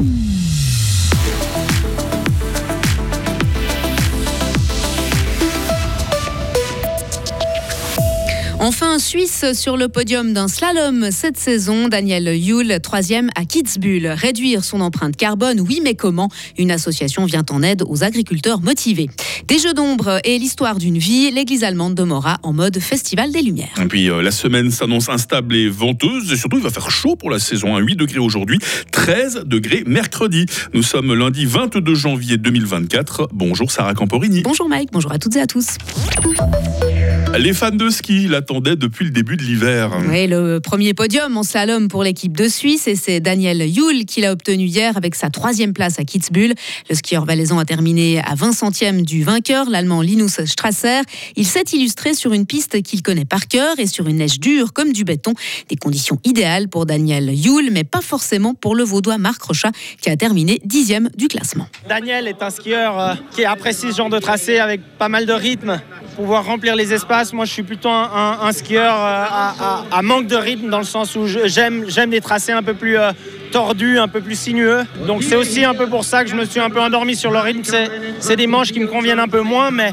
Mm-hmm. Enfin, Suisse sur le podium d'un slalom cette saison. Daniel Yule, troisième à Kitzbühel. Réduire son empreinte carbone, oui, mais comment Une association vient en aide aux agriculteurs motivés. Des jeux d'ombre et l'histoire d'une vie, l'église allemande de Mora en mode festival des Lumières. Et puis euh, la semaine s'annonce instable et venteuse. Et surtout, il va faire chaud pour la saison. 8 degrés aujourd'hui, 13 degrés mercredi. Nous sommes lundi 22 janvier 2024. Bonjour Sarah Camporini. Bonjour Mike, bonjour à toutes et à tous. Les fans de ski l'attendaient depuis le début de l'hiver. Oui, le premier podium en slalom pour l'équipe de Suisse et c'est Daniel Yule qui l'a obtenu hier avec sa troisième place à Kitzbühel. Le skieur valaisan a terminé à 20 centièmes du vainqueur, l'allemand Linus Strasser. Il s'est illustré sur une piste qu'il connaît par cœur et sur une neige dure comme du béton. Des conditions idéales pour Daniel Yule, mais pas forcément pour le vaudois Marc Rochat qui a terminé dixième du classement. Daniel est un skieur euh, qui apprécie ce genre de tracé avec pas mal de rythme pouvoir remplir les espaces. Moi, je suis plutôt un, skieur euh, à, manque de rythme dans le sens où j'aime des tracés un peu plus euh, tordus, un peu plus sinueux. Donc c'est aussi un peu pour ça que je me suis un peu endormi sur le rythme. C'est des manches qui me conviennent un peu moins, mais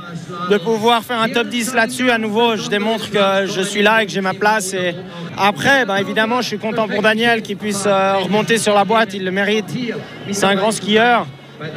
de pouvoir faire un top 10 là-dessus, à nouveau, je démontre que je suis là et que j'ai ma place. Et après, ben, évidemment, je suis content pour Daniel qui puisse euh, remonter sur la boîte, il le mérite. C'est un grand skieur.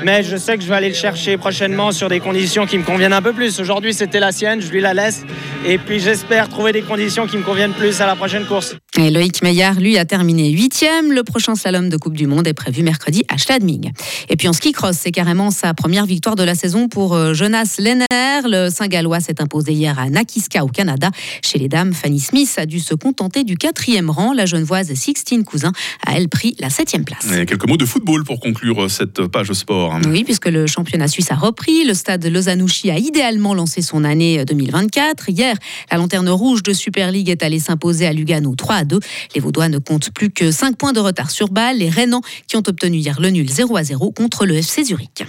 Mais je sais que je vais aller le chercher prochainement sur des conditions qui me conviennent un peu plus. Aujourd'hui, c'était la sienne, je lui la laisse. Et puis j'espère trouver des conditions qui me conviennent plus à la prochaine course. Et Loïc Meillard, lui, a terminé huitième. Le prochain slalom de Coupe du Monde est prévu mercredi à Schladming. Et puis en ski cross, c'est carrément sa première victoire de la saison pour euh, Jonas Lenner. Le Saint-Gallois s'est imposé hier à Nakiska au Canada. Chez les dames, Fanny Smith a dû se contenter du quatrième rang. La Genevoise Sixtine Cousin a, elle, pris la septième place. Et quelques mots de football pour conclure cette page sport. Oui, puisque le championnat suisse a repris. Le stade Lausanne-Ouchy a idéalement lancé son année 2024. Hier, la lanterne rouge de Super League est allée s'imposer à Lugano 3 à 2. Les Vaudois ne comptent plus que 5 points de retard sur balle. Les Rénans qui ont obtenu hier le nul 0 à 0 contre le FC Zurich.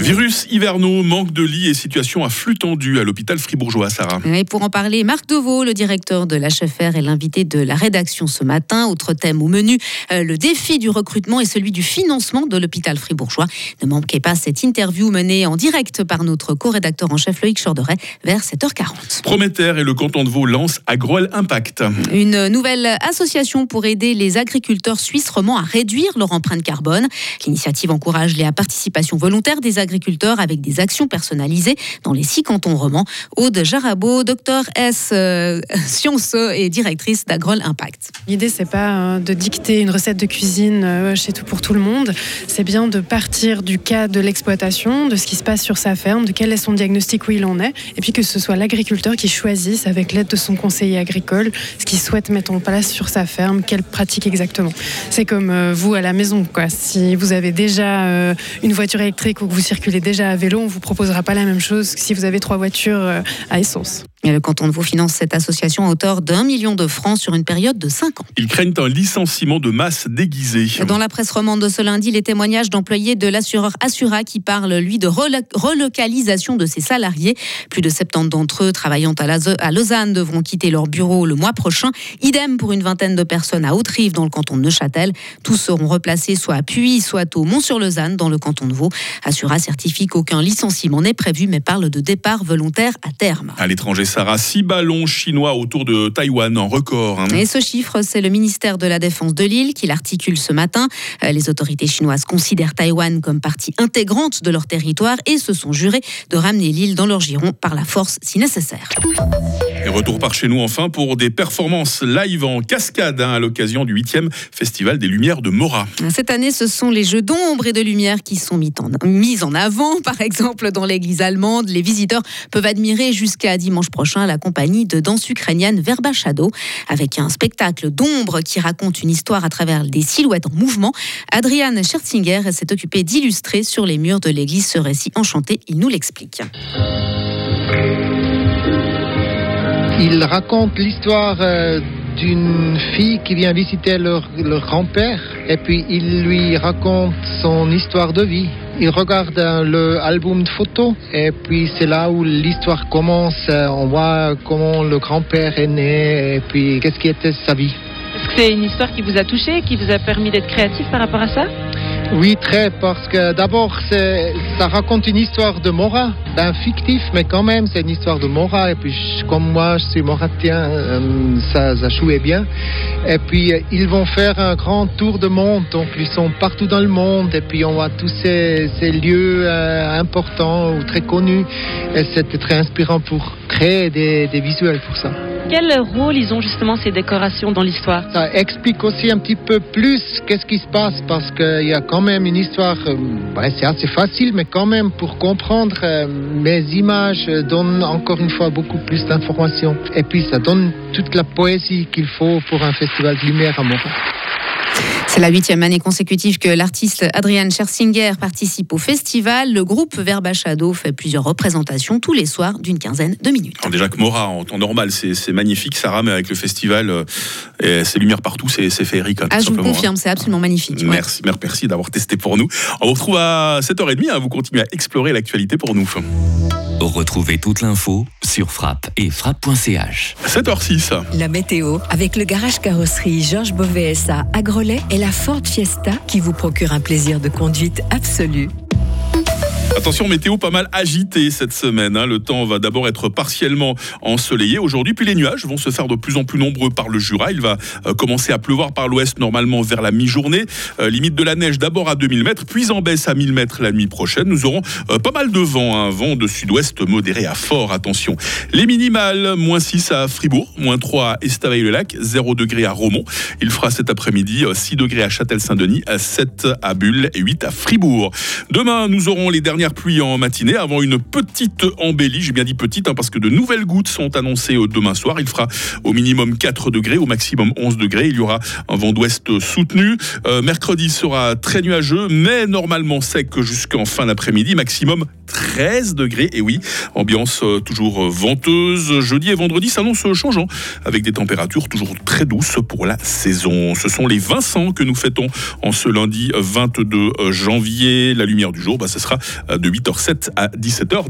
Virus hivernaux, manque de lits et situation à flux tendu à l'hôpital fribourgeois, Sarah. Et pour en parler, Marc Deveau, le directeur de l'HFR, est l'invité de la rédaction ce matin. Autre thème au menu, euh, le défi du recrutement et celui du financement de l'hôpital fribourgeois. Ne manquez pas cette interview menée en direct par notre co-rédacteur en chef Loïc Chorderet vers 7h40. Prométhère et le canton de Vaud lancent Agroel Impact. Une nouvelle association pour aider les agriculteurs suisses romans à réduire leur empreinte carbone. L'initiative encourage les participations volontaires des agriculteurs avec des actions personnalisées dans les six cantons romans. Aude Jarabo, docteur S, euh, sciences et directrice d'Agrol Impact. L'idée, c'est pas euh, de dicter une recette de cuisine euh, chez tout pour tout le monde. C'est bien de partir du cas de l'exploitation, de ce qui se passe sur sa ferme, de quel est son diagnostic où il en est, et puis que ce soit l'agriculteur qui choisisse, avec l'aide de son conseiller agricole, ce qu'il souhaite mettre en place sur sa ferme, quelle pratique exactement. C'est comme vous à la maison. Si vous avez déjà une voiture électrique ou que vous circulez déjà à vélo, on vous proposera pas la même chose que si vous avez trois voitures euh, à essence. Le canton de Vaud finance cette association à hauteur d'un million de francs sur une période de cinq ans. Ils craignent un licenciement de masse déguisé. Dans la presse romande de ce lundi, les témoignages d'employés de l'assureur Assura qui parlent, lui, de relocalisation de ses salariés. Plus de 70 d'entre eux travaillant à Lausanne devront quitter leur bureau le mois prochain. Idem pour une vingtaine de personnes à Haute-Rive dans le canton de Neuchâtel. Tous seront replacés soit à Puy, soit au Mont-sur-Lausanne dans le canton de Vaud. Assura certifie qu'aucun licenciement n'est prévu mais parle de départ volontaire à terme. À l'étranger, Sarah, six ballons chinois autour de Taïwan en record. Hein. Et ce chiffre, c'est le ministère de la Défense de l'île qui l'articule ce matin. Euh, les autorités chinoises considèrent Taïwan comme partie intégrante de leur territoire et se sont jurées de ramener l'île dans leur giron par la force si nécessaire. Et retour par chez nous enfin pour des performances live en cascade hein, à l'occasion du 8e Festival des Lumières de Mora. Cette année, ce sont les jeux d'ombre et de lumière qui sont mis en, mis en avant. Par exemple, dans l'église allemande, les visiteurs peuvent admirer jusqu'à dimanche prochain la compagnie de danse ukrainienne Verba Shadow avec un spectacle d'ombre qui raconte une histoire à travers des silhouettes en mouvement. Adrian Scherzinger s'est occupé d'illustrer sur les murs de l'église ce récit enchanté. Il nous l'explique. Il raconte l'histoire euh, d'une fille qui vient visiter leur, grand-père et puis il lui raconte son histoire de vie. Il regarde l'album de photos et puis c'est là où l'histoire commence. On voit comment le grand-père est né et puis qu'est-ce qui était sa vie. Est-ce que c'est une histoire qui vous a touché, qui vous a permis d'être créatif par rapport à ça? Oui, très, parce que d'abord, ça raconte une histoire de Mora, d'un fictif, mais quand même, c'est une histoire de Mora. Et puis, comme moi, je suis moratien, euh, ça, ça jouait bien. Et puis, euh, ils vont faire un grand tour de monde, donc ils sont partout dans le monde. Et puis, on voit tous ces, lieux euh, importants ou très connus. Et c'était très inspirant pour créer des, des visuels pour ça. Quel rôle ils ont justement ces décorations dans l'histoire? Ça explique aussi un petit peu plus qu'est-ce qui se passe parce qu'il y a quand même une histoire, euh, c'est assez facile, mais quand même pour comprendre, euh, mes images donnent encore une fois beaucoup plus d'informations. Et puis ça donne toute la poésie qu'il faut pour un festival de lumière à Montréal. C'est la huitième année consécutive que l'artiste Adrian Schersinger participe au festival. Le groupe Verba Shadow fait plusieurs représentations tous les soirs d'une quinzaine de minutes. déjà que Mora, en temps normal, c'est magnifique. Sarah, mais avec le festival, euh, et ses lumières partout, c'est féerique. Hein, ah, je vous confirme, c'est absolument magnifique. Merci, merci d'avoir testé pour nous. On vous retrouve à 7h30. Hein, vous continuez à explorer l'actualité pour nous. Retrouvez toute l'info sur frappe et frappe.ch. 7h06. La météo avec le garage carrosserie Georges Beauvais à Grelais et la Ford Fiesta qui vous procure un plaisir de conduite absolu. Attention, météo pas mal agité cette semaine. Hein. Le temps va d'abord être partiellement ensoleillé aujourd'hui, puis les nuages vont se faire de plus en plus nombreux par le Jura. Il va euh, commencer à pleuvoir par l'ouest normalement vers la mi-journée. Euh, limite de la neige d'abord à 2000 mètres, puis en baisse à 1000 mètres la nuit prochaine. Nous aurons euh, pas mal de vent, un vent de sud-ouest modéré à fort. Attention. Les minimales, moins 6 à Fribourg, moins 3 à Estavayer-le-Lac, 0 degré à Romont. Il fera cet après-midi 6 degrés à Châtel-Saint-Denis, 7 à Bulle et 8 à Fribourg. Demain, nous aurons les derniers pluie en matinée avant une petite embellie. J'ai bien dit petite hein, parce que de nouvelles gouttes sont annoncées demain soir. Il fera au minimum 4 degrés, au maximum 11 degrés. Il y aura un vent d'ouest soutenu. Euh, mercredi sera très nuageux, mais normalement sec jusqu'en fin d'après-midi. Maximum 13 degrés. Et oui, ambiance euh, toujours venteuse. Jeudi et vendredi s'annonce changeant avec des températures toujours très douces pour la saison. Ce sont les Vincent que nous fêtons en ce lundi 22 janvier. La lumière du jour, bah, ce sera de 8h07 à 17h.